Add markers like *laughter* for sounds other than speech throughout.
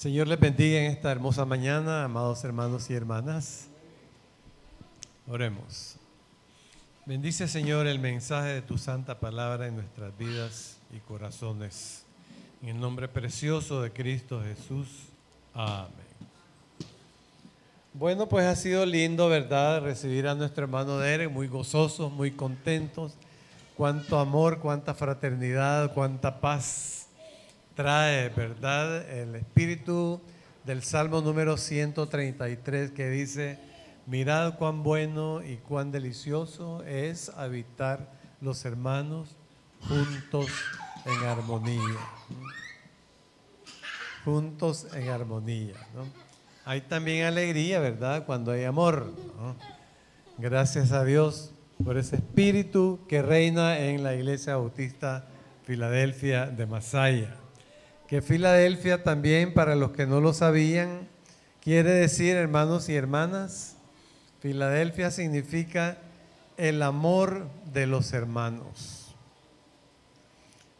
Señor les bendiga en esta hermosa mañana, amados hermanos y hermanas. Oremos. Bendice, Señor, el mensaje de tu santa palabra en nuestras vidas y corazones. En el nombre precioso de Cristo Jesús. Amén. Bueno, pues ha sido lindo, ¿verdad? Recibir a nuestro hermano Derek, muy gozosos, muy contentos. Cuánto amor, cuánta fraternidad, cuánta paz trae, ¿verdad? El espíritu del Salmo número 133 que dice, mirad cuán bueno y cuán delicioso es habitar los hermanos juntos en armonía. Juntos en armonía. Hay también alegría, ¿verdad? Cuando hay amor. Gracias a Dios por ese espíritu que reina en la Iglesia Bautista Filadelfia de Masaya que Filadelfia también, para los que no lo sabían, quiere decir, hermanos y hermanas, Filadelfia significa el amor de los hermanos.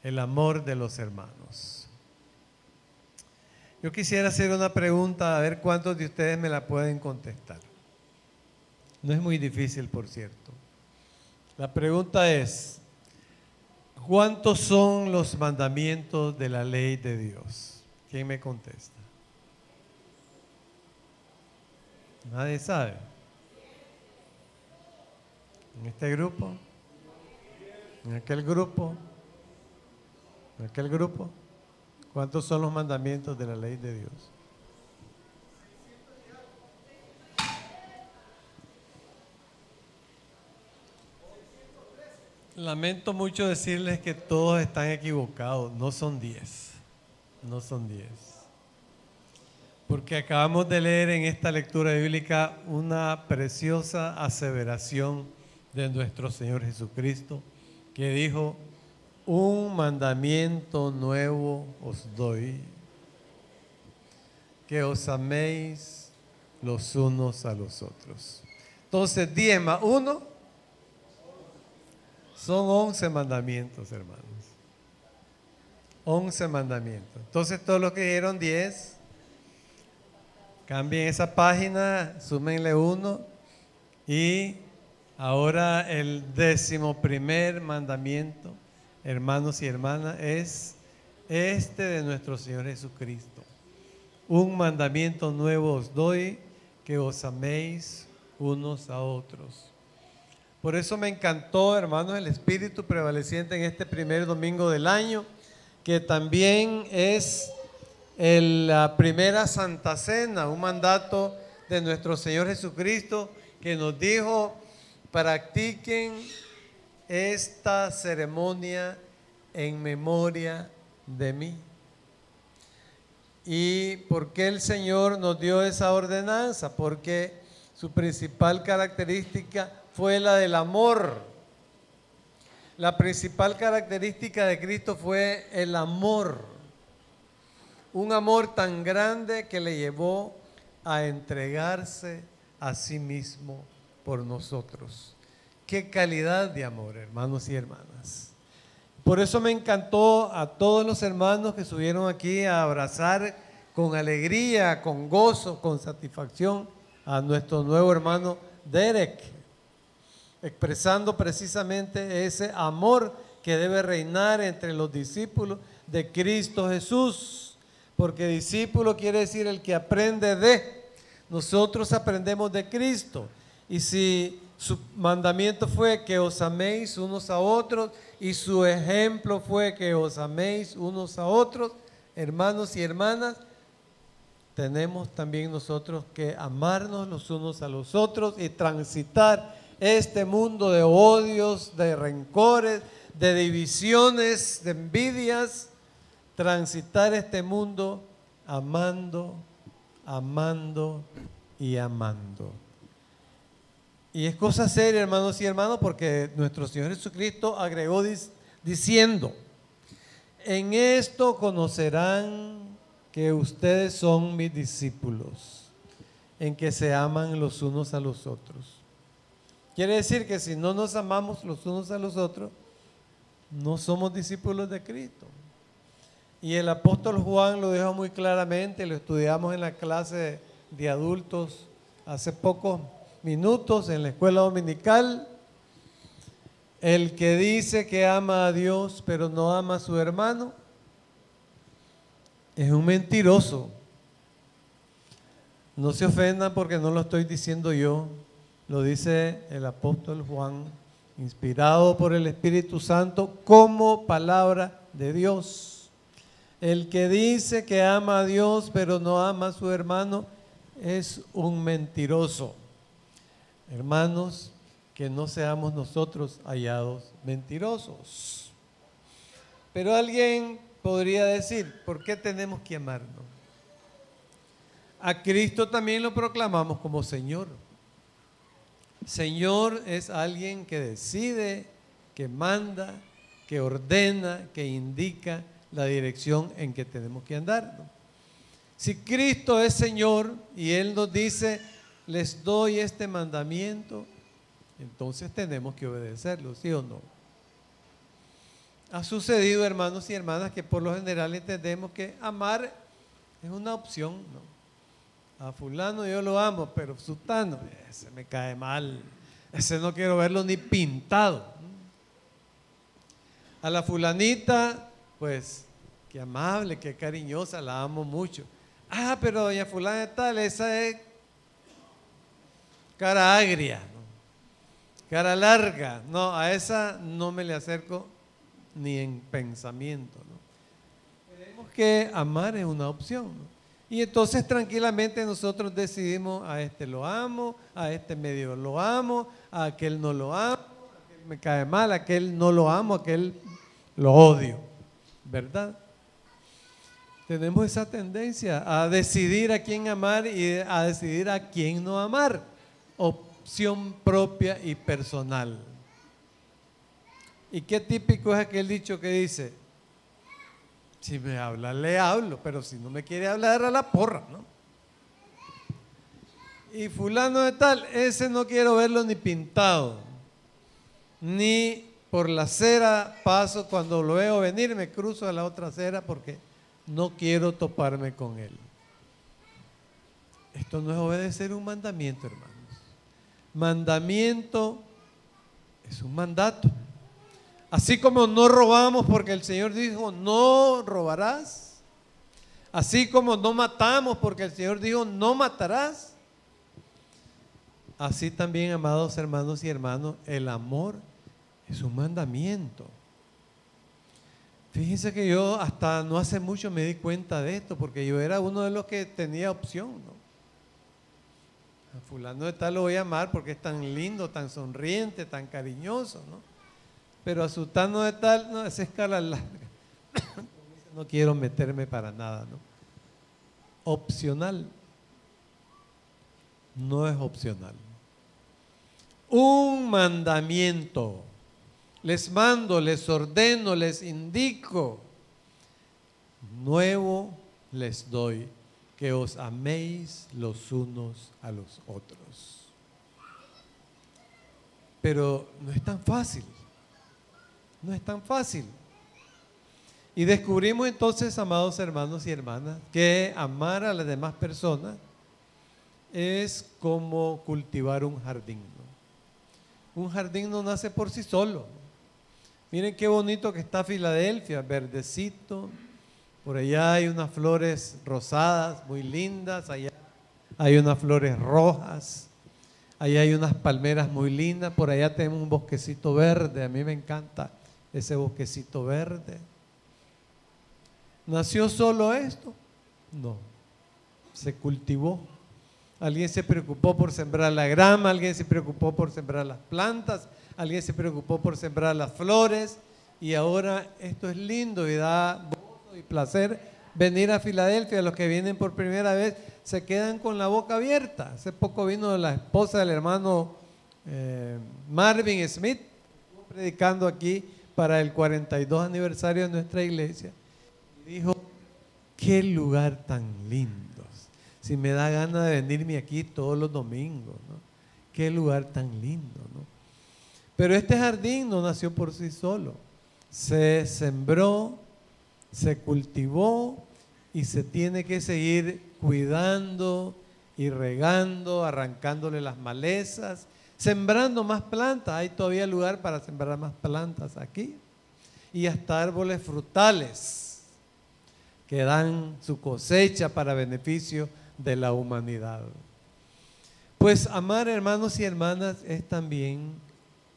El amor de los hermanos. Yo quisiera hacer una pregunta, a ver cuántos de ustedes me la pueden contestar. No es muy difícil, por cierto. La pregunta es, ¿Cuántos son los mandamientos de la ley de Dios? ¿Quién me contesta? Nadie sabe. En este grupo, en aquel grupo, en aquel grupo, ¿cuántos son los mandamientos de la ley de Dios? Lamento mucho decirles que todos están equivocados, no son diez, no son diez. Porque acabamos de leer en esta lectura bíblica una preciosa aseveración de nuestro Señor Jesucristo, que dijo, un mandamiento nuevo os doy, que os améis los unos a los otros. Entonces, diez más uno son once mandamientos, hermanos. Once mandamientos. Entonces, todos los que dieron diez, cambien esa página, súmenle uno. Y ahora el décimo primer mandamiento, hermanos y hermanas, es este de nuestro Señor Jesucristo. Un mandamiento nuevo os doy, que os améis unos a otros. Por eso me encantó, hermanos, el espíritu prevaleciente en este primer domingo del año, que también es la primera Santa Cena, un mandato de nuestro Señor Jesucristo que nos dijo, practiquen esta ceremonia en memoria de mí. ¿Y por qué el Señor nos dio esa ordenanza? Porque su principal característica fue la del amor. La principal característica de Cristo fue el amor. Un amor tan grande que le llevó a entregarse a sí mismo por nosotros. Qué calidad de amor, hermanos y hermanas. Por eso me encantó a todos los hermanos que subieron aquí a abrazar con alegría, con gozo, con satisfacción a nuestro nuevo hermano Derek expresando precisamente ese amor que debe reinar entre los discípulos de Cristo Jesús. Porque discípulo quiere decir el que aprende de. Nosotros aprendemos de Cristo. Y si su mandamiento fue que os améis unos a otros y su ejemplo fue que os améis unos a otros, hermanos y hermanas, tenemos también nosotros que amarnos los unos a los otros y transitar este mundo de odios, de rencores, de divisiones, de envidias, transitar este mundo amando, amando y amando. Y es cosa seria, hermanos y hermanos, porque nuestro Señor Jesucristo agregó diciendo, en esto conocerán que ustedes son mis discípulos, en que se aman los unos a los otros. Quiere decir que si no nos amamos los unos a los otros, no somos discípulos de Cristo. Y el apóstol Juan lo dijo muy claramente, lo estudiamos en la clase de adultos hace pocos minutos en la escuela dominical. El que dice que ama a Dios pero no ama a su hermano es un mentiroso. No se ofendan porque no lo estoy diciendo yo, lo dice el apóstol Juan, inspirado por el Espíritu Santo como palabra de Dios. El que dice que ama a Dios pero no ama a su hermano es un mentiroso. Hermanos, que no seamos nosotros hallados mentirosos. Pero alguien podría decir, ¿por qué tenemos que amarnos? A Cristo también lo proclamamos como Señor. Señor es alguien que decide, que manda, que ordena, que indica la dirección en que tenemos que andar. Si Cristo es Señor y Él nos dice, les doy este mandamiento, entonces tenemos que obedecerlo, ¿sí o no? Ha sucedido, hermanos y hermanas, que por lo general entendemos que amar es una opción, ¿no? A fulano yo lo amo, pero sultano, ese me cae mal, ese no quiero verlo ni pintado. A la fulanita, pues, qué amable, qué cariñosa, la amo mucho. Ah, pero doña fulana tal, esa es cara agria, cara larga. No, a esa no me le acerco ni en pensamiento. ¿no? Tenemos que amar es una opción. Y entonces tranquilamente nosotros decidimos, a este lo amo, a este medio lo amo, a aquel no lo amo, a aquel me cae mal, a aquel no lo amo, a aquel lo odio. ¿Verdad? tenemos esa tendencia a decidir a quién amar y a decidir a quién no amar. Opción propia y personal. ¿Y qué típico es aquel dicho que dice, si me habla, le hablo, pero si no me quiere hablar, a la porra, ¿no? Y fulano de tal, ese no quiero verlo ni pintado, ni por la acera paso, cuando lo veo venir me cruzo a la otra acera porque no quiero toparme con él. Esto no es obedecer un mandamiento, hermanos. Mandamiento es un mandato. Así como no robamos porque el Señor dijo, no robarás. Así como no matamos porque el Señor dijo, no matarás. Así también, amados hermanos y hermanos, el amor es un mandamiento. Fíjense que yo hasta no hace mucho me di cuenta de esto, porque yo era uno de los que tenía opción, ¿no? A fulano de tal lo voy a amar porque es tan lindo, tan sonriente, tan cariñoso, ¿no? Pero a sultano de tal, no, esa escala larga. *coughs* no quiero meterme para nada, ¿no? Opcional. No es opcional. Un mandamiento les mando, les ordeno, les indico. Nuevo les doy, que os améis los unos a los otros. Pero no es tan fácil. No es tan fácil. Y descubrimos entonces, amados hermanos y hermanas, que amar a las demás personas es como cultivar un jardín. Un jardín no nace por sí solo. Miren qué bonito que está Filadelfia, verdecito. Por allá hay unas flores rosadas muy lindas, allá hay unas flores rojas, allá hay unas palmeras muy lindas, por allá tenemos un bosquecito verde, a mí me encanta ese bosquecito verde. ¿Nació solo esto? No, se cultivó. Alguien se preocupó por sembrar la grama, alguien se preocupó por sembrar las plantas, alguien se preocupó por sembrar las flores y ahora esto es lindo y da gozo y placer venir a Filadelfia. Los que vienen por primera vez se quedan con la boca abierta. Hace poco vino la esposa del hermano eh, Marvin Smith, predicando aquí para el 42 aniversario de nuestra iglesia. Dijo, qué lugar tan lindo. Si me da ganas de venirme aquí todos los domingos, ¿no? Qué lugar tan lindo, ¿no? Pero este jardín no nació por sí solo. Se sembró se cultivó y se tiene que seguir cuidando y regando, arrancándole las malezas, sembrando más plantas. Hay todavía lugar para sembrar más plantas aquí. Y hasta árboles frutales que dan su cosecha para beneficio de la humanidad. Pues amar hermanos y hermanas es también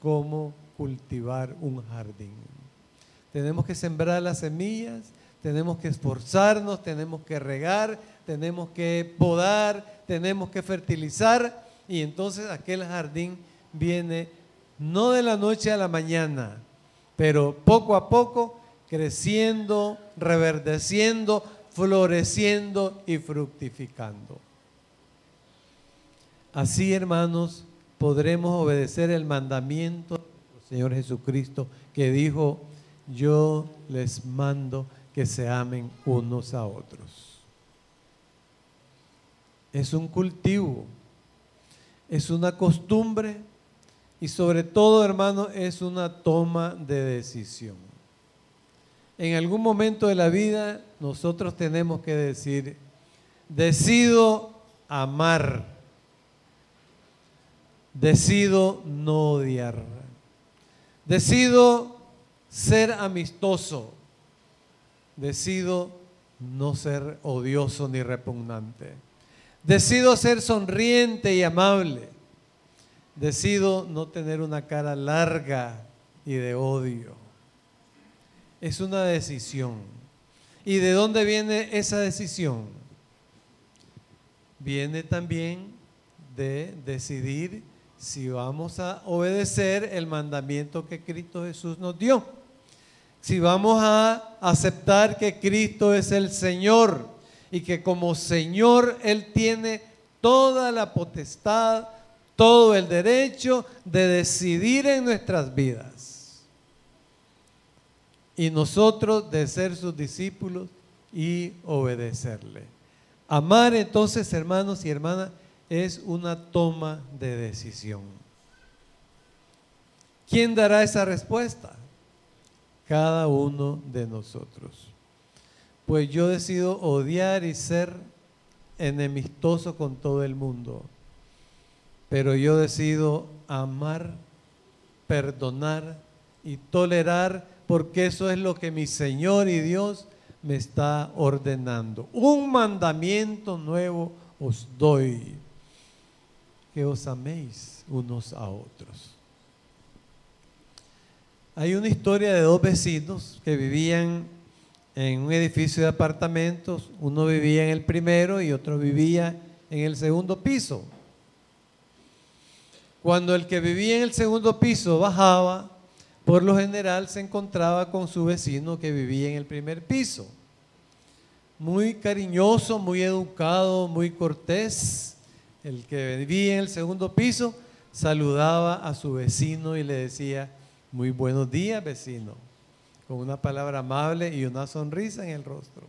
como cultivar un jardín. Tenemos que sembrar las semillas, tenemos que esforzarnos, tenemos que regar, tenemos que podar, tenemos que fertilizar y entonces aquel jardín viene no de la noche a la mañana, pero poco a poco creciendo, reverdeciendo, floreciendo y fructificando. Así, hermanos, podremos obedecer el mandamiento del Señor Jesucristo que dijo, yo les mando que se amen unos a otros. Es un cultivo, es una costumbre y sobre todo, hermano, es una toma de decisión. En algún momento de la vida nosotros tenemos que decir, decido amar, decido no odiar, decido ser amistoso, decido no ser odioso ni repugnante, decido ser sonriente y amable, decido no tener una cara larga y de odio. Es una decisión. ¿Y de dónde viene esa decisión? Viene también de decidir si vamos a obedecer el mandamiento que Cristo Jesús nos dio. Si vamos a aceptar que Cristo es el Señor y que como Señor Él tiene toda la potestad, todo el derecho de decidir en nuestras vidas. Y nosotros de ser sus discípulos y obedecerle. Amar entonces, hermanos y hermanas, es una toma de decisión. ¿Quién dará esa respuesta? Cada uno de nosotros. Pues yo decido odiar y ser enemistoso con todo el mundo, pero yo decido amar, perdonar y tolerar porque eso es lo que mi Señor y Dios me está ordenando. Un mandamiento nuevo os doy que os améis unos a otros. Hay una historia de dos vecinos que vivían en un edificio de apartamentos. Uno vivía en el primero y otro vivía en el segundo piso. Cuando el que vivía en el segundo piso bajaba, por lo general se encontraba con su vecino que vivía en el primer piso. Muy cariñoso, muy educado, muy cortés el que vivía en el segundo piso, saludaba a su vecino y le decía, muy buenos días vecino, con una palabra amable y una sonrisa en el rostro.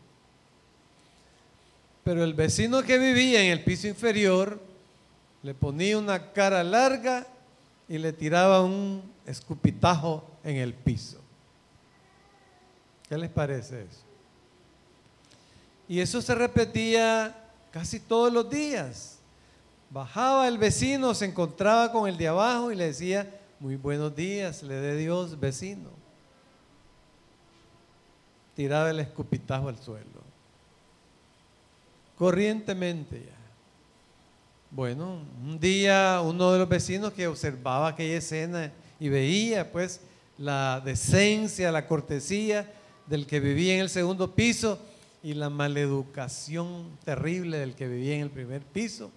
Pero el vecino que vivía en el piso inferior le ponía una cara larga y le tiraba un escupitajo en el piso. ¿Qué les parece eso? Y eso se repetía casi todos los días. Bajaba el vecino, se encontraba con el de abajo y le decía, muy buenos días, le dé Dios, vecino. Tiraba el escupitajo al suelo. Corrientemente ya. Bueno, un día uno de los vecinos que observaba aquella escena y veía pues la decencia, la cortesía del que vivía en el segundo piso y la maleducación terrible del que vivía en el primer piso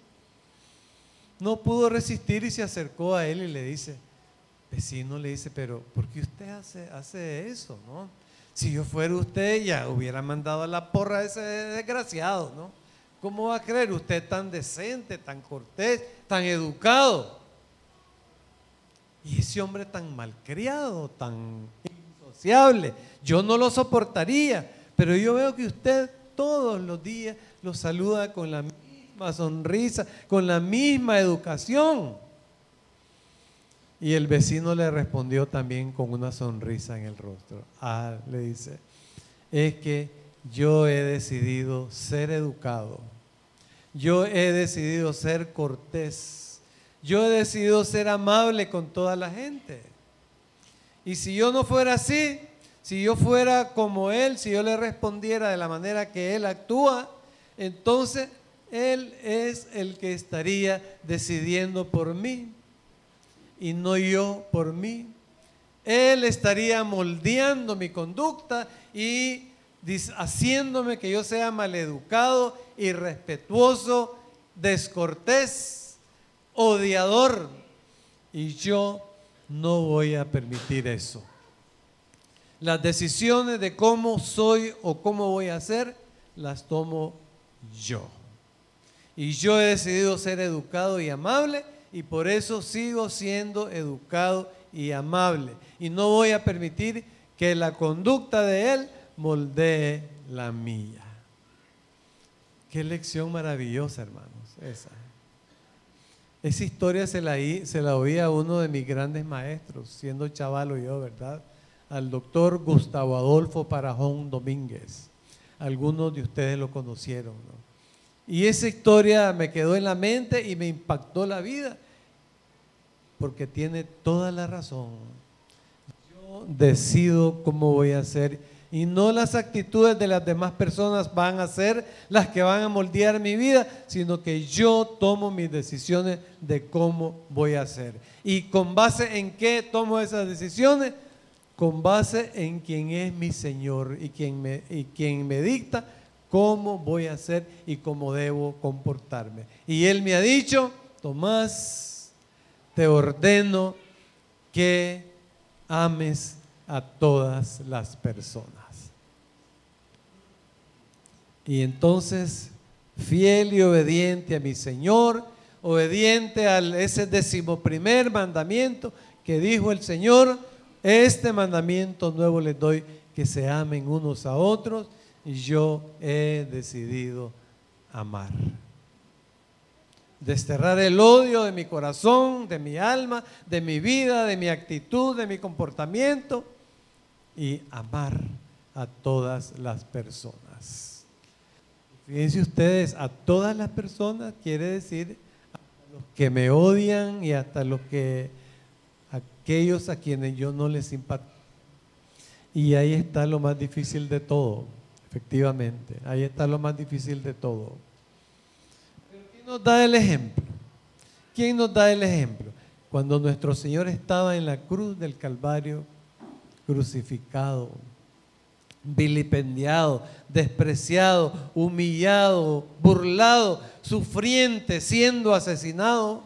no pudo resistir y se acercó a él y le dice, vecino le dice, pero ¿por qué usted hace, hace eso? ¿no? Si yo fuera usted ya hubiera mandado a la porra a ese desgraciado, ¿no? ¿Cómo va a creer usted tan decente, tan cortés, tan educado? Y ese hombre tan malcriado, tan insociable, yo no lo soportaría, pero yo veo que usted todos los días lo saluda con la sonrisa, con la misma educación. Y el vecino le respondió también con una sonrisa en el rostro. Ah, le dice, es que yo he decidido ser educado. Yo he decidido ser cortés. Yo he decidido ser amable con toda la gente. Y si yo no fuera así, si yo fuera como Él, si yo le respondiera de la manera que Él actúa, entonces Él es el que estaría decidiendo por mí y no yo por mí. Él estaría moldeando mi conducta y haciéndome que yo sea maleducado, irrespetuoso, descortés, odiador. Y yo no voy a permitir eso. Las decisiones de cómo soy o cómo voy a ser, las tomo yo. Y yo he decidido ser educado y amable y por eso sigo siendo educado y amable. Y no voy a permitir que la conducta de Él moldee la mía. Qué lección maravillosa, hermanos, esa. Esa historia se la, se la oí a uno de mis grandes maestros, siendo chavalo yo, ¿verdad? Al doctor Gustavo Adolfo Parajón Domínguez. Algunos de ustedes lo conocieron, ¿no? Y esa historia me quedó en la mente y me impactó la vida, porque tiene toda la razón. Yo decido cómo voy a ser y no las actitudes de las demás personas van a ser las que van a moldear mi vida, sino que yo tomo mis decisiones de cómo voy a hacer. ¿Y con base en qué tomo esas decisiones? Con base en quien es mi Señor y quien me, y quien me dicta cómo voy a hacer y cómo debo comportarme. Y Él me ha dicho, Tomás, te ordeno que ames a todas las personas. Y entonces, fiel y obediente a mi Señor, obediente a ese decimoprimer mandamiento que dijo el Señor, este mandamiento nuevo les doy, que se amen unos a otros, yo he decidido amar. Desterrar el odio de mi corazón, de mi alma, de mi vida, de mi actitud, de mi comportamiento, y amar a todas las personas. Fíjense ustedes, a todas las personas quiere decir a los que me odian y hasta los que aquellos a quienes yo no les simpatizo. Y ahí está lo más difícil de todo, efectivamente. Ahí está lo más difícil de todo. Pero ¿quién nos da el ejemplo? ¿Quién nos da el ejemplo? Cuando nuestro Señor estaba en la cruz del Calvario, crucificado, vilipendiado, despreciado, humillado, burlado, sufriente, siendo asesinado,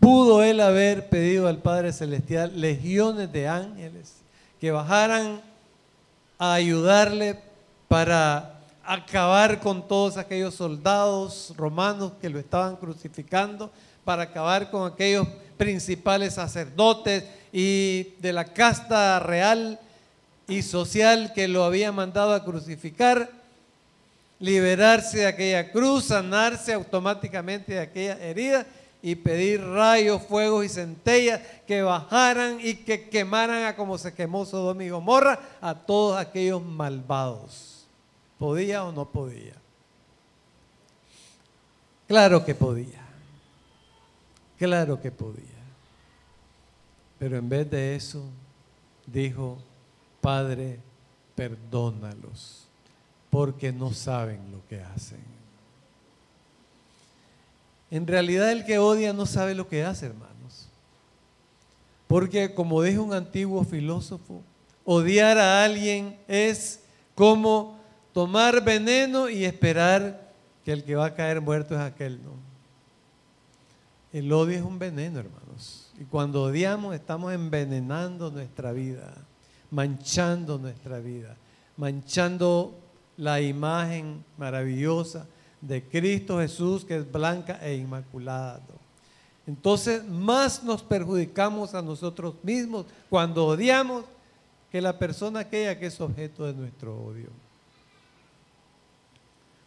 pudo él haber pedido al Padre Celestial legiones de ángeles que bajaran a ayudarle para acabar con todos aquellos soldados romanos que lo estaban crucificando, para acabar con aquellos principales sacerdotes y de la casta real y social que lo había mandado a crucificar, liberarse de aquella cruz, sanarse automáticamente de aquella herida y pedir rayos, fuegos y centellas que bajaran y que quemaran a como se quemó Sodoma y Gomorra a todos aquellos malvados. ¿Podía o no podía? Claro que podía. Claro que podía. Pero en vez de eso, dijo, Padre, perdónalos, porque no saben lo que hacen. En realidad el que odia no sabe lo que hace, hermanos. Porque como dijo un antiguo filósofo, odiar a alguien es como tomar veneno y esperar que el que va a caer muerto es aquel, ¿no? El odio es un veneno, hermanos. Y cuando odiamos estamos envenenando nuestra vida manchando nuestra vida, manchando la imagen maravillosa de Cristo Jesús que es blanca e inmaculada. Entonces más nos perjudicamos a nosotros mismos cuando odiamos que la persona aquella que es objeto de nuestro odio.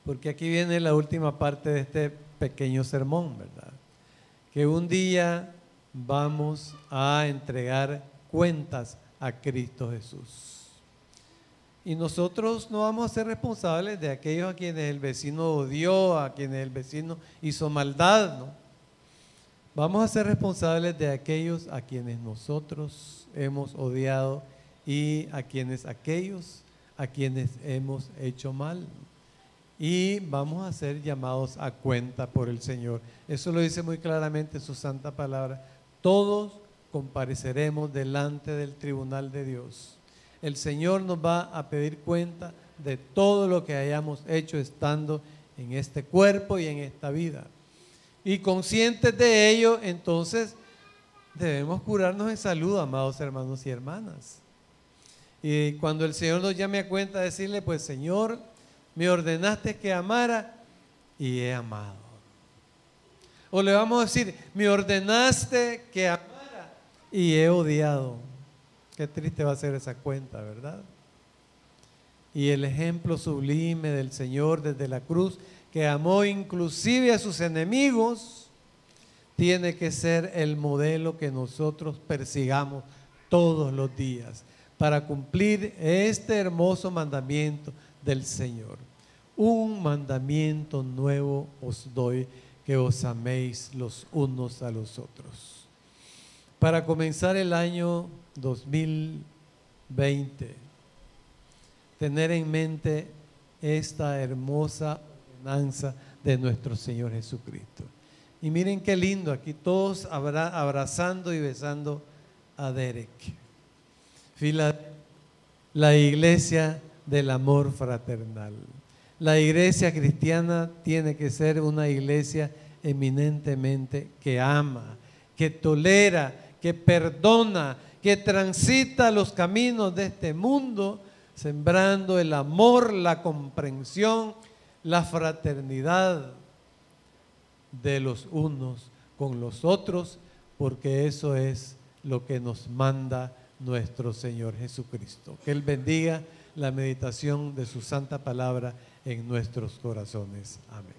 Porque aquí viene la última parte de este pequeño sermón, ¿verdad? Que un día vamos a entregar cuentas a Cristo Jesús. Y nosotros no vamos a ser responsables de aquellos a quienes el vecino odió, a quienes el vecino hizo maldad, ¿no? Vamos a ser responsables de aquellos a quienes nosotros hemos odiado y a quienes aquellos a quienes hemos hecho mal. Y vamos a ser llamados a cuenta por el Señor. Eso lo dice muy claramente su santa palabra. Todos compareceremos delante del tribunal de Dios. El Señor nos va a pedir cuenta de todo lo que hayamos hecho estando en este cuerpo y en esta vida. Y conscientes de ello, entonces debemos curarnos en salud, amados hermanos y hermanas. Y cuando el Señor nos llame a cuenta, decirle, pues Señor, me ordenaste que amara y he amado. O le vamos a decir, me ordenaste que amara y he odiado. Qué triste va a ser esa cuenta, ¿verdad? Y el ejemplo sublime del Señor desde la cruz que amó inclusive a sus enemigos, tiene que ser el modelo que nosotros persigamos todos los días para cumplir este hermoso mandamiento del Señor. Un mandamiento nuevo os doy, que os améis los unos a los otros. Para comenzar el año 2020, tener en mente esta hermosa de nuestro Señor Jesucristo. Y miren qué lindo, aquí todos abrazando y besando a Derek. La iglesia del amor fraternal. La iglesia cristiana tiene que ser una iglesia eminentemente que ama, que tolera, que perdona, que transita los caminos de este mundo, sembrando el amor, la comprensión, la fraternidad de los unos con los otros, porque eso es lo que nos manda nuestro Señor Jesucristo. Que Él bendiga la meditación de su santa palabra en nuestros corazones. Amén.